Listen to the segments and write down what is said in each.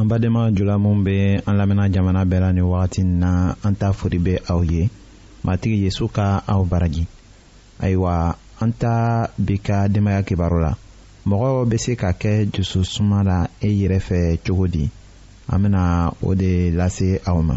an badenma jula min bɛ an lamɛnna jamana bɛɛ la ni wagati na an ta foli bɛ aw ye matigi yesu ka aw baraji ayiwa an ta bi ka denbaya kibaru la mɔgɔ bɛ se ka kɛ dusu suma la e yɛrɛ fɛ cogo di an bɛna o de lase aw ma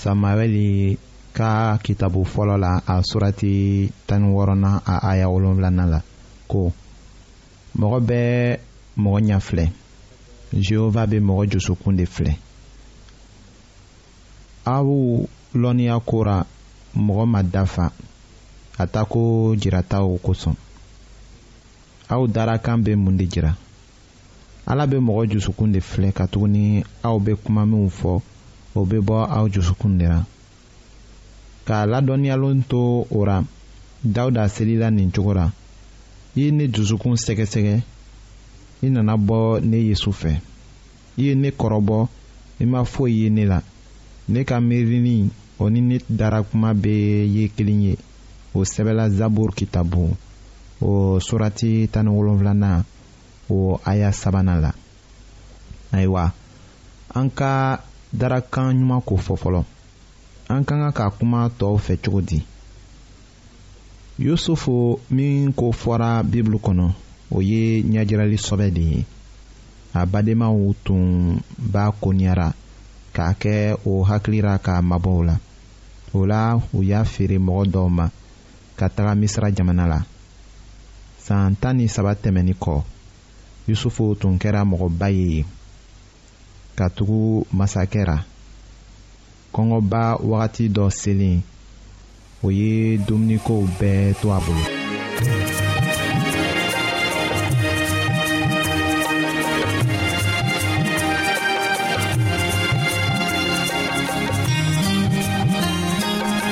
samawɛli ka kitabu fɔlɔ la a surati tan ni wɔɔrɔnan a aya wolonwulanan la ko mɔgɔ bɛ mɔgɔ ɲɛ filɛ jehova bɛ mɔgɔ dusukun de filɛ aw lɔnniya kora mɔgɔ ma dafa a ta ko jirataw kosɔn aw darakan bɛ mun de jira ala bɛ mɔgɔ jusukun de filɛ katuguni aw bɛ kuma minw fɔ o bɛ bɔ aw jusukun de la k'a ladɔnniyalen to o ra dawuda selila nin cogo ra i ye ne dusukun sɛgɛsɛgɛ i nana bɔ ne yesu fɛ i ye ne kɔrɔbɔ i ma foyi ye ne la ne ka miirini o ni ne dara kuma bɛɛ ye kelen ye o sɛbɛla zaburu kitabu o surati tan ni wolonwulanan o aya sabanan la ayiwa an ka darakan ɲuman ko fɔ fɔlɔ an ka kan ka kuma tɔw fɛ cogo di yusufu min ko fɔra bibulu kɔnɔ o ye ɲɛjirali sɔbɛ de ye a badenmaw tun b'a koniyara k'a kɛ o hakilira ka mabɔw la o la u y'a feere mɔgɔ dɔw ma ka taga misira jamana la san tan ni saba tɛmɛni kɔ yusufu tun kɛra mɔgɔba ye yen ka tugu masakɛ ra kɔngɔba wagati dɔ selen o ye dumunikow bɛɛ to a bolo.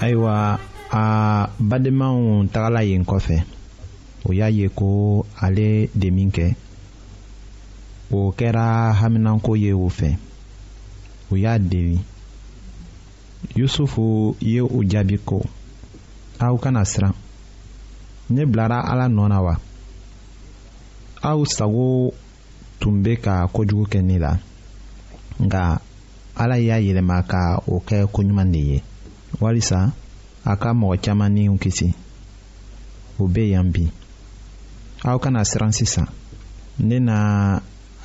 ayiwa a badenmaw tagala yen kɔfɛ o y'a ye ko ale de min kɛ o kɛra haminanko ye o fɛ u y'a deli yusufu ye u jaabi ko aw kana siran ne bilara ala nɔ na wa aw sago tun bɛ ka kojugu kɛ ne la nka ala y'a yɛlɛma ka o kɛ koɲuman de ye walisa a ka mɔgɔ caman niw kisi o bɛ yan bi aw kana siran sisan ne na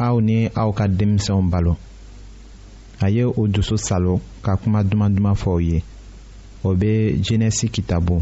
aw ni aw ka denmisɛnw balo a ye o dusu salo ka kuma duman duman fɔ aw ye o bɛ jenɛsi kitabu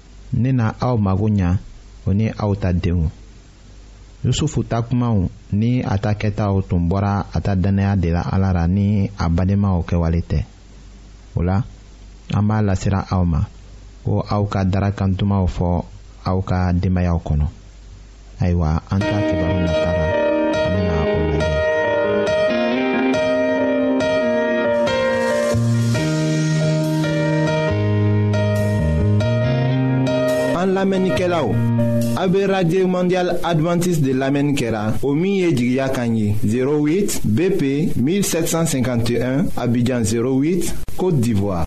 ne na aw mago ɲa o ni aw ta denw yusufu ta kumaw ni a ta kɛtaw tun bɔra a ta dannaya de la ala ra ni a badenmaw kɛwale tɛ o la an b'a lasiran aw ma ko aw ka darakantumaw fɔ aw ka denbayaw kɔnɔ ayiwa an ta kibaru na taara an bɛna o lajɛ. an lamɛnnikɛlaw a bɛ radio mondial adventiste de lamɛnni kɛra o min ye jigiya kan ye 08 bp 1751 abidjan 08 côte d'ivoire.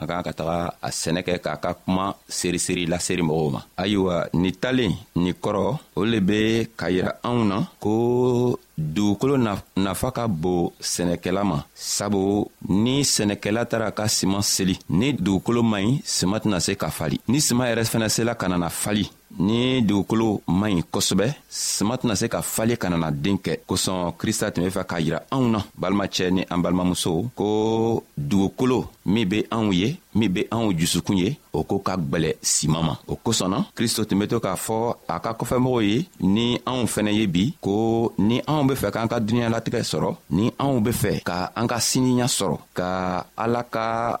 a kan ka taga a sɛnɛ kɛ k'a ka kuma seriseri laseri mɔgɔw ma ayiwa ni talen ni kɔrɔ o le be ka yira anw na ko dugukolo nafa ka bon sɛnɛkɛla ma sabu ni sɛnɛkɛla tara ka siman seli ni dugukolo man ɲi sima tɛna se ka fali ni sima yɛrɛ fɛnɛ sela ka nana fali ni dugukolo man ɲi kosɛbɛ sima tɛna se ka falen ka nana den kɛ kosɔn krista tun be fɛ k'a yira anw na balimacɛ ni an balimamusow ko dugukolo min be anw ye min be anw jusukun ye o ko ka gwɛlɛ siman ma o kosɔn na kristo tun be to k'a fɔ a ka kɔfɛmɔgɔw ye ni anw fɛnɛ ye bi ko ni anw be fɛ k'an ka duniɲalatigɛ sɔrɔ ni anw be fɛ ka an ka siniya sɔrɔ ka ala ka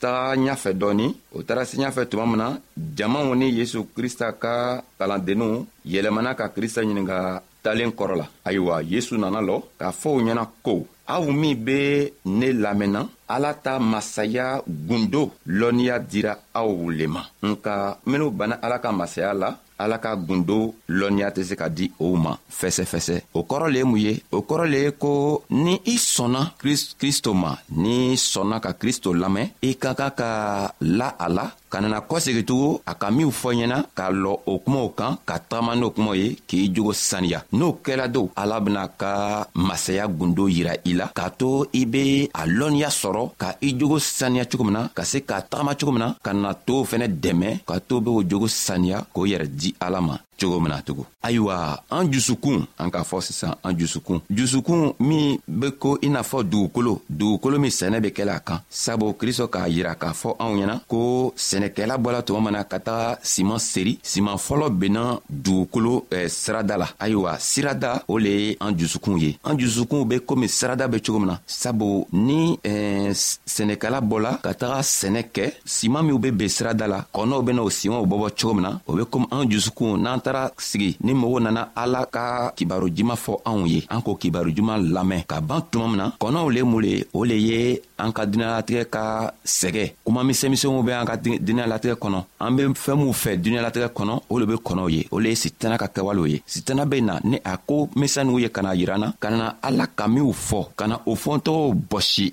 taa ɲafɛ dɔɔni o taara se ɲafɛ tuma min na jamaw ni yesu krista ka kalandenninw yɛlɛmana ka krista ɲininka talen kɔrɔ la ayiwa yesu nana lɔ k'a fɔ u ɲɛna ko aw min be ne lamɛnna ala ta masaya gundo lɔnniya dira aw le ma nka minw banna ala ka masaya la ala ka gundo lɔnniya tɛ se ka di o ma fɛsɛfɛsɛ o kɔrɔ le ye mun ye o kɔrɔ le ye ko ni i sɔnna kristo ma ni sɔnna ka kristo lamɛn i ka ka ka la a la ka nana kɔsegitugu a ka minw fɔ ɲɛna k'a lɔ o kumaw kan ka tagama n'o kumaw ye k'i jogo saniya n'o kɛla don ala bena ka masaya gundo yira i la k'a to i be a lɔnniya sɔrɔ ka i jogo saniya cogo min na ka se k'a tagama cogo min na ka na to fɛnɛ dɛmɛ ka to be o jogo saniya k'o yɛrɛ di ala ma cogo min na tugun ayiwa an jusukun an k'a fɔ sisan an jusukun jusukun min be ko i n'a fɔ dugukolo dugukolo min sɛnɛ be kɛla a kan sabu kristo k'a yira k'a fɔ anw ɲɛna ko sɛnɛkɛla bɔla tuma mana ka taga siman seri siman fɔlɔ benna dugukolo eh, sirada la ayiwa sirada o le ye an jusukun ye an jusukun be komi sirada be cogo min na sabu ni eh, sɛnɛkɛla bɔla ka taga sɛnɛ kɛ siman minw be ben sirada la kɔnɔw bena o simanw bɔbɔ cogo min na o be komi an jusukunw n'an taara sigi ni mogo nana ala ka kibaru juman fɔ anw ye an k'o kibaru juman lamɛn ka ban tuma min na kɔnɔw le mun le o le ye an ka duniɲalatigɛ ka sɛgɛ kuma misɛnmisɛnw be an ka duniɲalatigɛ kɔnɔ an be fɛɛn minw fɛ duniɲalatigɛ kɔnɔ o le be kɔnɔw ye o le ye sitana ka kɛwalew ye sitana be na ni a ko misɛnninw ye ka na yiran na ka na ala ka minw fɔ ka na o fɔntɔgɔw bɔsi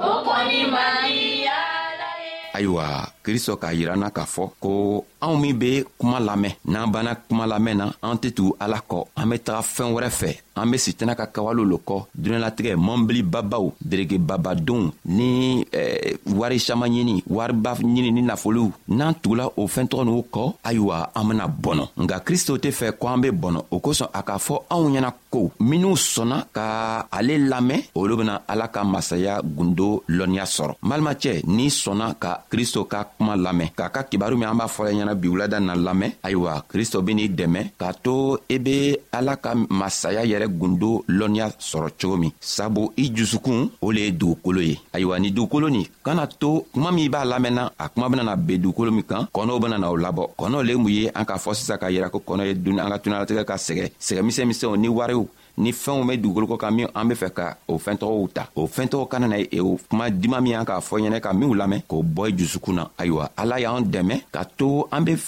o kɔni maliya ayiwa kristɔ k'a yiranna k'a fɔ ko anw min be kuma lamɛn n'an banna kuma lamɛn na an tɛ tugu ala kɔ an be taga fɛɛn wɛrɛ fɛ an be sitana ka kawalo lo kɔ dunɛlatigɛ mɔnbili babaw derege babadonw ni eh, wari saman ɲini wariba ɲini ni nafolow n'an tugula o fɛɛn tɔgɔ n'u kɔ ayiwa an bena bɔnɔ nka kristo tɛ fɛ ko an be bɔnɔ o kosɔn a k'a fɔ anw ɲɛna ko minw sɔnna ka ale lamɛn olu bena ala ka masaya gundo lɔnniya sɔrɔ malimacɛ n'i sɔnna ka kristo ka kuma lamɛn k'a ka kibaru min an b'a fɔla ɲɛna bi wulada na lamɛn ayiwa kristo ben'i dɛmɛ k'a to i be ala ka masaya yɛrɛ gundo lɔnniya sɔrɔ cogo min sabu i jusukun o le ye dugukolo ye ayiwa ni dugukolo nin kana to kuma min b'a lamɛnna a kuma bɛna ben dugukolo min kan kɔnɔw bɛna o labɔ kɔnɔw le mun ye an k'a fɔ sisan k'a yira ko kɔnɔ ye dun an ka tunalatigɛ ka sɛgɛ sɛgɛ misɛn misɛnw ni wariw ni fɛnw bɛ dugukolo kɔ kan min an be fɛ ka o fɛn tɔgɔw ta o fɛn tɔgɔ kana na e o kuma diman min y'an k'a fɔ ɲɛnɛ ka minw lamɛn k'o bɔ i jusukun na ayiwa ala y'an dɛmɛ ka to an be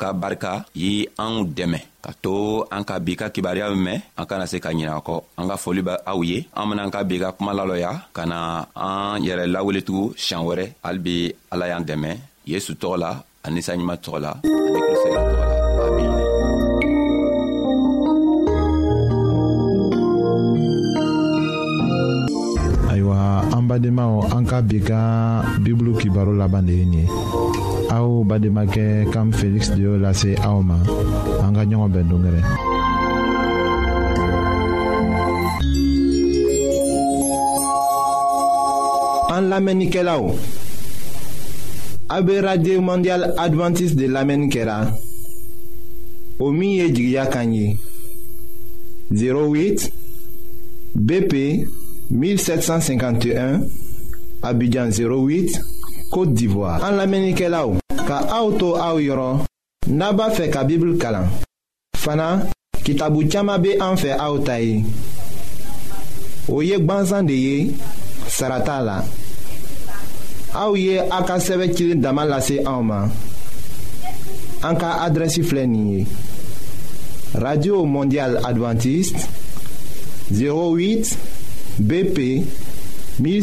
ka barika ye anw dɛmɛ ka to an ka bi ka kibaruya mɛn an kana se ka ɲinɛ kɔ an ka foli bɛ aw ye an benaan ka bi ka kuma lalɔya ka na an yɛrɛ laweletugu siɲan wɛrɛ hali be ala y'an dɛmɛ yesu tɔgɔ la ani saɲuman tɔgɔ la ani kristɛya tɔgɔ la ayiwa an badenmaw an ka bi ka bibulu kibaro laban de ye nin ye aw bademakɛ kam feliksi de y'o lase aw ma an ka ɲɔgɔn bɛn dongɛrɛ an lamɛnnikɛlaw a be radio mondial adventiste de lamɛnni kɛra o min ye jigiya kan ye 08 bp 1751 abidjan 0 08 Côte d'Ivoire. En l'Amérique là ka auto au yoro naba fe ka Bible kalan. Fana kitabu chama be en fe autai. Oye gbanzan de ye sarata la. Aw ye a ka sɛbɛn cili dama lase anw ma an ka adrɛsi filɛ nin ye radio mondial adventiste 08 bp 1000